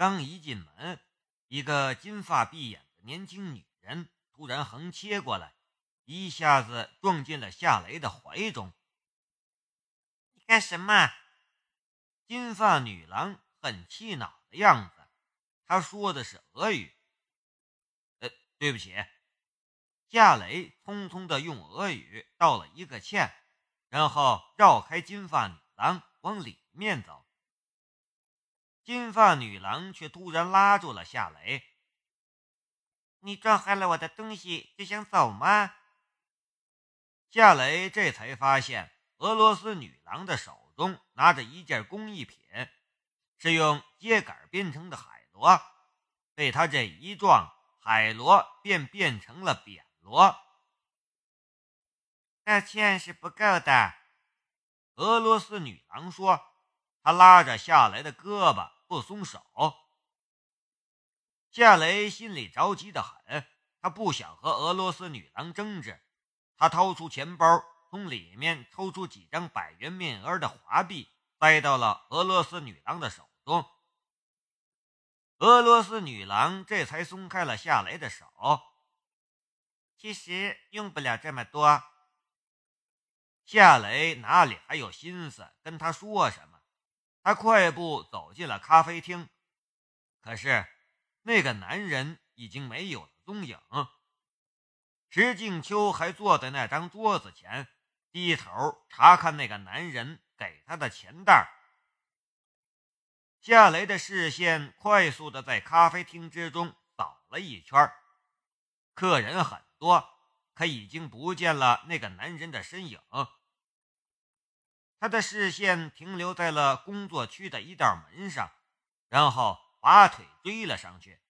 刚一进门，一个金发碧眼的年轻女人突然横切过来，一下子撞进了夏雷的怀中。你干什么？金发女郎很气恼的样子。她说的是俄语。呃，对不起。夏雷匆匆的用俄语道了一个歉，然后绕开金发女郎往里面走。金发女郎却突然拉住了夏雷：“你撞坏了我的东西就想走吗？”夏雷这才发现，俄罗斯女郎的手中拿着一件工艺品，是用秸秆编成的海螺。被他这一撞，海螺便变成了扁螺。道歉是不够的，俄罗斯女郎说。她拉着夏雷的胳膊不松手。夏雷心里着急的很，他不想和俄罗斯女郎争执。他掏出钱包，从里面抽出几张百元面额的华币，塞到了俄罗斯女郎的手中。俄罗斯女郎这才松开了夏雷的手。其实用不了这么多。夏雷哪里还有心思跟他说什么？他快步走进了咖啡厅，可是那个男人已经没有了踪影。石静秋还坐在那张桌子前，低头查看那个男人给他的钱袋。夏雷的视线快速的在咖啡厅之中扫了一圈，客人很多，可已经不见了那个男人的身影。他的视线停留在了工作区的一道门上，然后拔腿追了上去。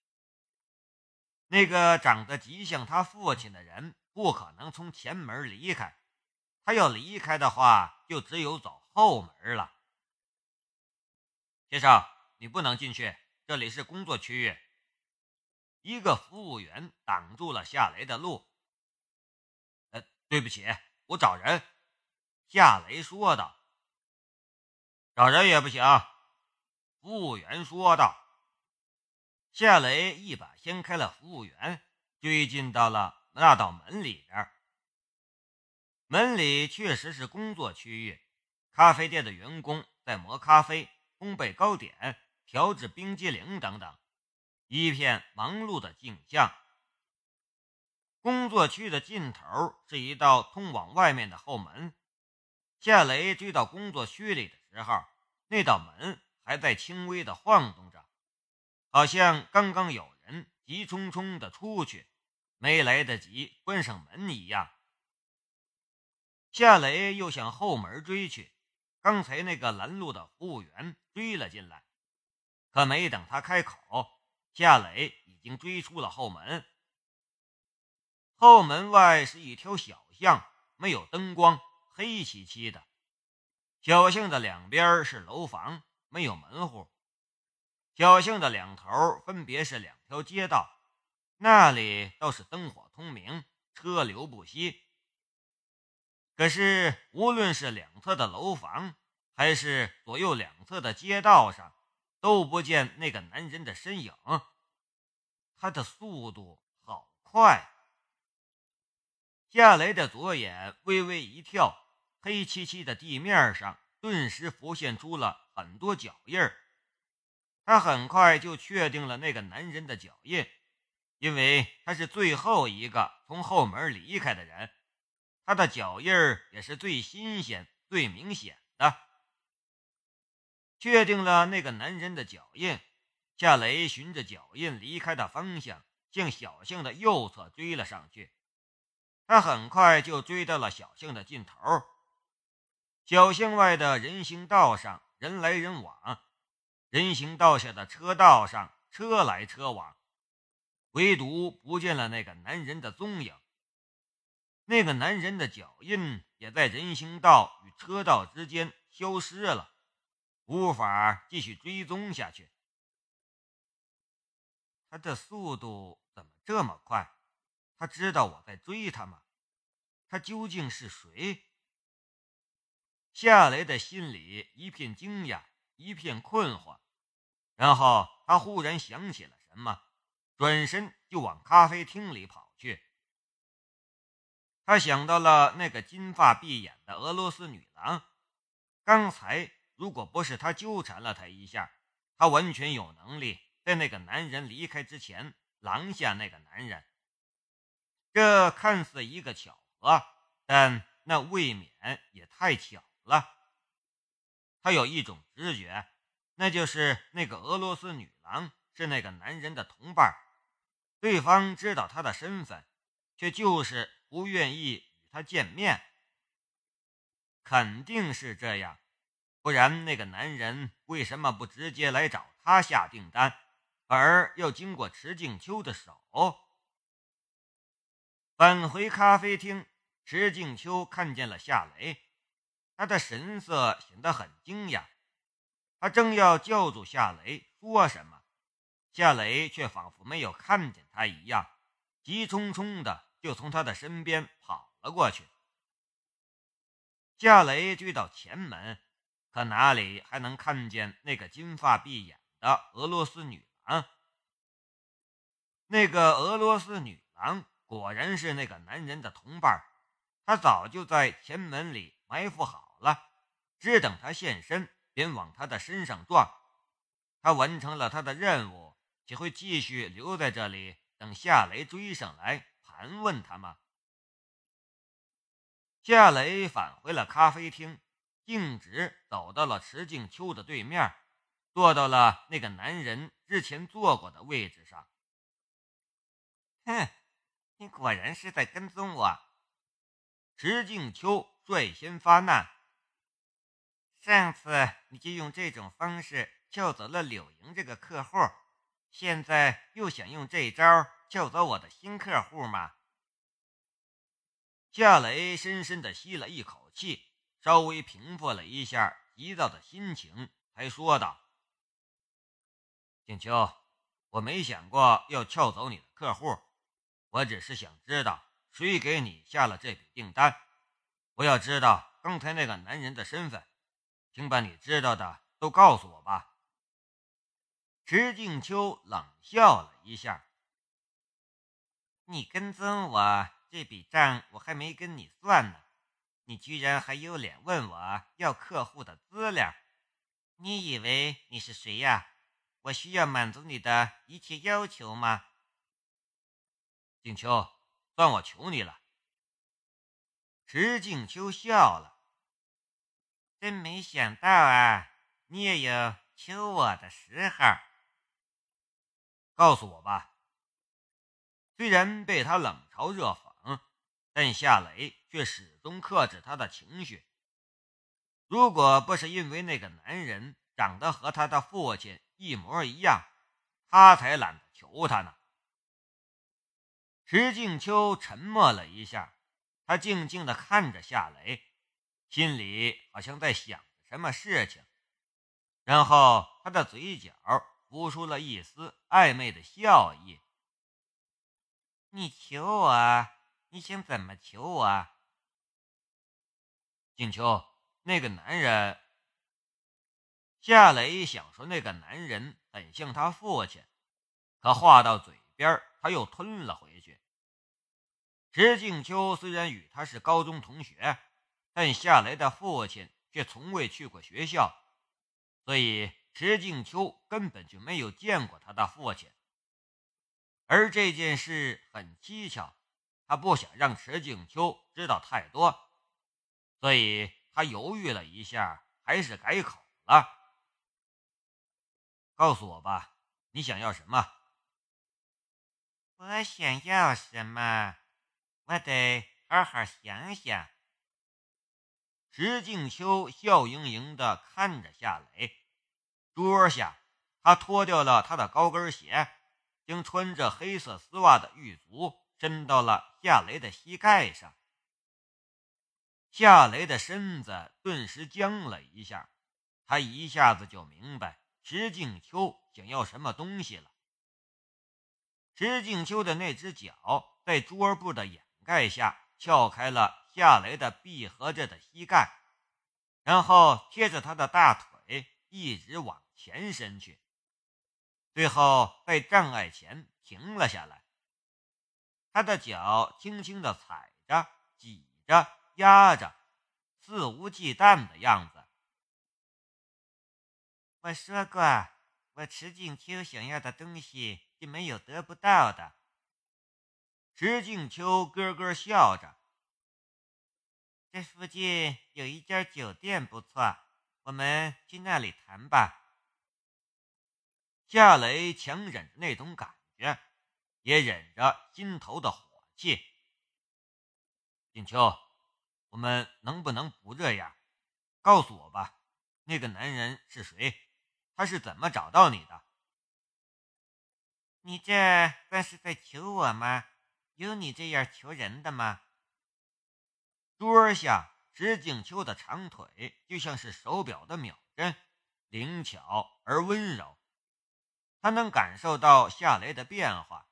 那个长得极像他父亲的人不可能从前门离开，他要离开的话，就只有走后门了。先生，你不能进去，这里是工作区域。一个服务员挡住了夏雷的路。呃，对不起，我找人。夏雷说道。找人也不行，服务员说道。夏雷一把掀开了服务员，追进到了那道门里边。门里确实是工作区域，咖啡店的员工在磨咖啡、烘焙糕点、调制冰激凌等等，一片忙碌的景象。工作区的尽头是一道通往外面的后门。夏雷追到工作区里的时候，那道门还在轻微的晃动着，好像刚刚有人急匆匆的出去，没来得及关上门一样。夏雷又向后门追去，刚才那个拦路的服务员追了进来，可没等他开口，夏雷已经追出了后门。后门外是一条小巷，没有灯光。黑漆漆的，小巷的两边是楼房，没有门户。小巷的两头分别是两条街道，那里倒是灯火通明，车流不息。可是，无论是两侧的楼房，还是左右两侧的街道上，都不见那个男人的身影。他的速度好快。夏雷的左眼微微一跳，黑漆漆的地面上顿时浮现出了很多脚印。他很快就确定了那个男人的脚印，因为他是最后一个从后门离开的人，他的脚印也是最新鲜、最明显的。确定了那个男人的脚印，夏雷循着脚印离开的方向，向小巷的右侧追了上去。他很快就追到了小巷的尽头。小巷外的人行道上人来人往，人行道下的车道上车来车往，唯独不见了那个男人的踪影。那个男人的脚印也在人行道与车道之间消失了，无法继续追踪下去。他的速度怎么这么快？他知道我在追他吗？他究竟是谁？夏雷的心里一片惊讶，一片困惑，然后他忽然想起了什么，转身就往咖啡厅里跑去。他想到了那个金发碧眼的俄罗斯女郎，刚才如果不是他纠缠了他一下，他完全有能力在那个男人离开之前拦下那个男人。这看似一个巧合，但那未免也太巧了。他有一种直觉，那就是那个俄罗斯女郎是那个男人的同伴，对方知道他的身份，却就是不愿意与他见面。肯定是这样，不然那个男人为什么不直接来找他下订单，而要经过池静秋的手？返回咖啡厅，池静秋看见了夏雷，他的神色显得很惊讶。他正要叫住夏雷说什么，夏雷却仿佛没有看见他一样，急匆匆的就从他的身边跑了过去。夏雷追到前门，可哪里还能看见那个金发碧眼的俄罗斯女郎？那个俄罗斯女郎。果然是那个男人的同伴，他早就在前门里埋伏好了，只等他现身，便往他的身上撞。他完成了他的任务，岂会继续留在这里等夏雷追上来盘问他吗？夏雷返回了咖啡厅，径直走到了池静秋的对面，坐到了那个男人之前坐过的位置上。哼。你果然是在跟踪我，池静秋率先发难。上次你就用这种方式撬走了柳莹这个客户，现在又想用这招撬走我的新客户吗？夏雷深深的吸了一口气，稍微平复了一下急躁的心情，才说道：“静秋，我没想过要撬走你的客户。”我只是想知道谁给你下了这笔订单。我要知道刚才那个男人的身份，请把你知道的都告诉我吧。石静秋冷笑了一下：“你跟踪我这笔账我还没跟你算呢，你居然还有脸问我要客户的资料？你以为你是谁呀？我需要满足你的一切要求吗？”静秋，算我求你了。石静秋笑了，真没想到啊，你也有求我的时候。告诉我吧。虽然被他冷嘲热讽，但夏雷却始终克制他的情绪。如果不是因为那个男人长得和他的父亲一模一样，他才懒得求他呢。石静秋沉默了一下，他静静地看着夏雷，心里好像在想什么事情，然后他的嘴角浮出了一丝暧昧的笑意。你求我？你想怎么求我？静秋，那个男人。夏雷想说那个男人很像他父亲，可话到嘴边，他又吞了回去。石静秋虽然与他是高中同学，但夏雷的父亲却从未去过学校，所以池静秋根本就没有见过他的父亲。而这件事很蹊跷，他不想让池静秋知道太多，所以他犹豫了一下，还是改口了：“告诉我吧，你想要什么？”“我想要什么？”我得好好想想。石静秋笑盈盈地看着夏雷，桌下，他脱掉了他的高跟鞋，将穿着黑色丝袜的玉足伸到了夏雷的膝盖上。夏雷的身子顿时僵了一下，他一下子就明白石静秋想要什么东西了。石静秋的那只脚在桌布的掩。盖下撬开了夏雷的闭合着的膝盖，然后贴着他的大腿一直往前伸去。最后在障碍前停了下来。他的脚轻轻地踩着、挤着、压着，肆无忌惮的样子。我说过，我池静秋想要的东西就没有得不到的。池静秋咯咯笑着。这附近有一家酒店不错，我们去那里谈吧。夏雷强忍着那种感觉，也忍着心头的火气。静秋，我们能不能不这样？告诉我吧，那个男人是谁？他是怎么找到你的？你这算是在求我吗？有你这样求人的吗？桌下石静秋的长腿就像是手表的秒针，灵巧而温柔。他能感受到夏雷的变化，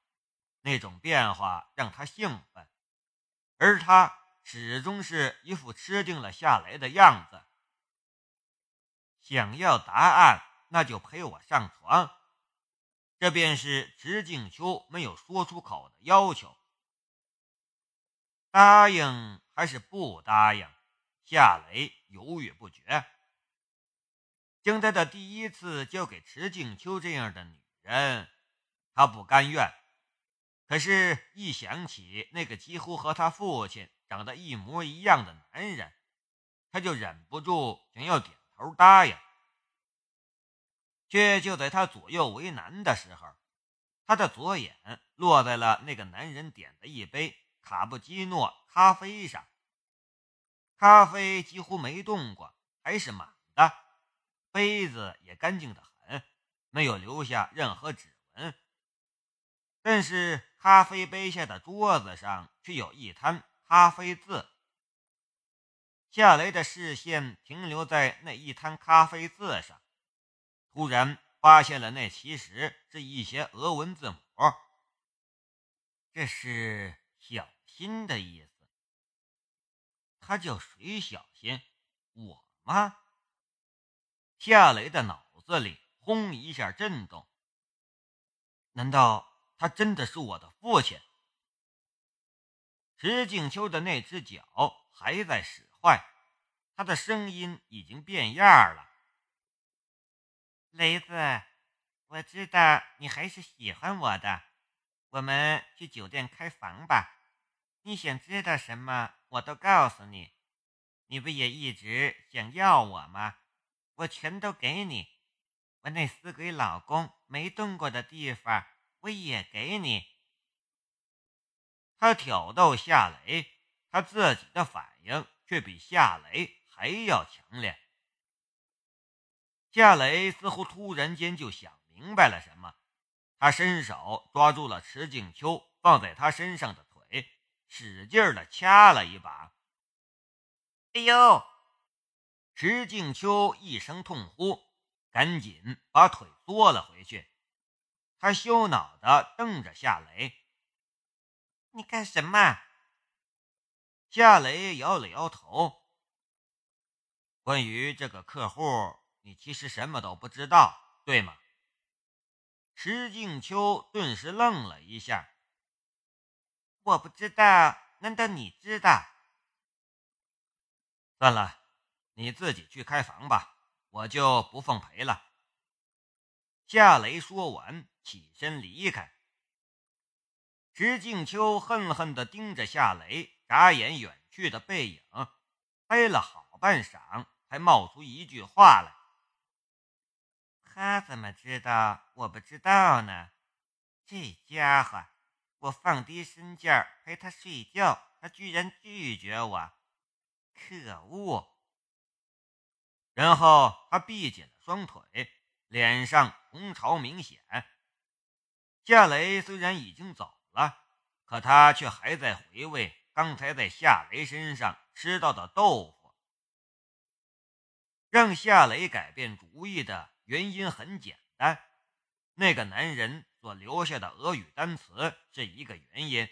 那种变化让他兴奋，而他始终是一副吃定了夏雷的样子。想要答案。那就陪我上床，这便是池静秋没有说出口的要求。答应还是不答应？夏雷犹豫不决。将他的第一次交给池静秋这样的女人，他不甘愿。可是，一想起那个几乎和他父亲长得一模一样的男人，他就忍不住想要点头答应。却就在他左右为难的时候，他的左眼落在了那个男人点的一杯卡布基诺咖啡上。咖啡几乎没动过，还是满的，杯子也干净的很，没有留下任何指纹。但是咖啡杯下的桌子上却有一滩咖啡渍。夏雷的视线停留在那一滩咖啡渍上。突然发现了，那其实是一些俄文字母。这是小心的意思。他叫谁？小心我吗？夏雷的脑子里轰一下震动。难道他真的是我的父亲？石静秋的那只脚还在使坏，他的声音已经变样了。雷子，我知道你还是喜欢我的，我们去酒店开房吧。你想知道什么，我都告诉你。你不也一直想要我吗？我全都给你。我那死鬼老公没动过的地方，我也给你。他挑逗夏雷，他自己的反应却比夏雷还要强烈。夏雷似乎突然间就想明白了什么，他伸手抓住了池静秋放在他身上的，使劲的掐了一把。哎呦！池静秋一声痛呼，赶紧把腿缩了回去。他羞恼的瞪着夏雷：“你干什么？”夏雷摇了摇头：“关于这个客户。”你其实什么都不知道，对吗？石静秋顿时愣了一下。我不知道，难道你知道？算了，你自己去开房吧，我就不奉陪了。夏雷说完，起身离开。石静秋恨恨地盯着夏雷眨眼远去的背影，呆了好半晌，才冒出一句话来。他怎么知道我不知道呢？这家伙，我放低身价陪他睡觉，他居然拒绝我，可恶！然后他闭紧了双腿，脸上红潮明显。夏雷虽然已经走了，可他却还在回味刚才在夏雷身上吃到的豆腐。让夏雷改变主意的。原因很简单，那个男人所留下的俄语单词是一个原因，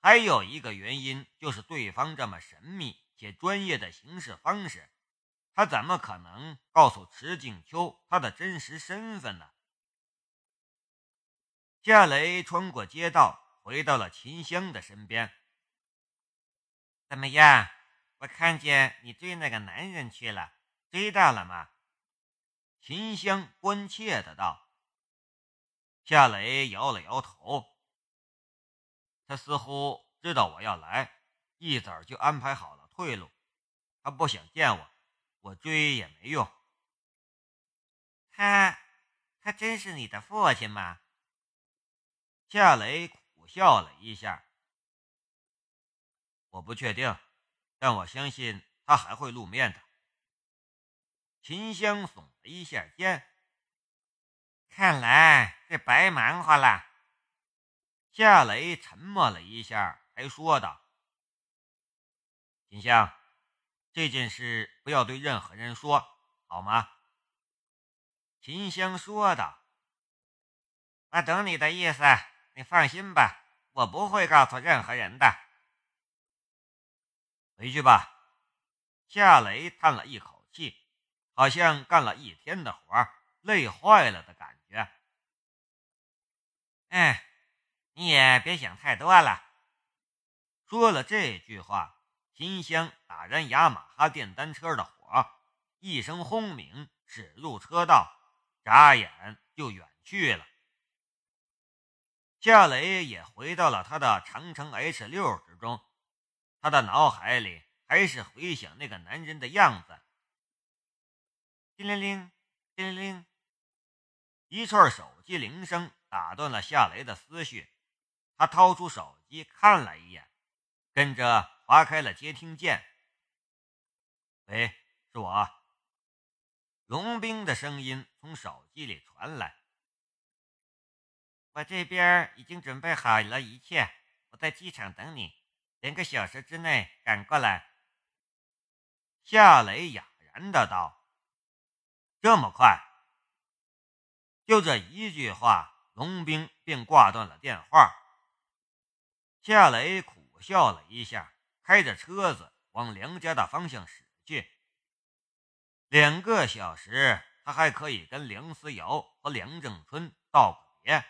还有一个原因就是对方这么神秘且专业的行事方式，他怎么可能告诉池静秋他的真实身份呢？夏雷穿过街道，回到了秦香的身边。怎么样？我看见你追那个男人去了，追到了吗？秦香关切的道。夏雷摇了摇头，他似乎知道我要来，一早就安排好了退路。他不想见我，我追也没用。他，他真是你的父亲吗？夏雷苦笑了一下。我不确定，但我相信他还会露面的。秦香耸了一下肩。看来是白忙活了。夏雷沉默了一下，还说道：“秦香，这件事不要对任何人说，好吗？”秦香说道：“我懂你的意思，你放心吧，我不会告诉任何人的。”回去吧。夏雷叹了一口气，好像干了一天的活，累坏了的感觉。哎，你也别想太多了。说了这句话，秦香打燃雅马哈电单车的火，一声轰鸣，驶入车道，眨眼就远去了。夏雷也回到了他的长城 H 六之中，他的脑海里还是回想那个男人的样子。叮铃铃，叮铃铃。一串手机铃声打断了夏雷的思绪，他掏出手机看了一眼，跟着划开了接听键。喂，是我。龙兵的声音从手机里传来。我这边已经准备好了一切，我在机场等你，两个小时之内赶过来。夏雷哑然的道：“这么快？”就这一句话，龙兵便挂断了电话。夏雷苦笑了一下，开着车子往梁家的方向驶去。两个小时，他还可以跟梁思瑶和梁正春道个别。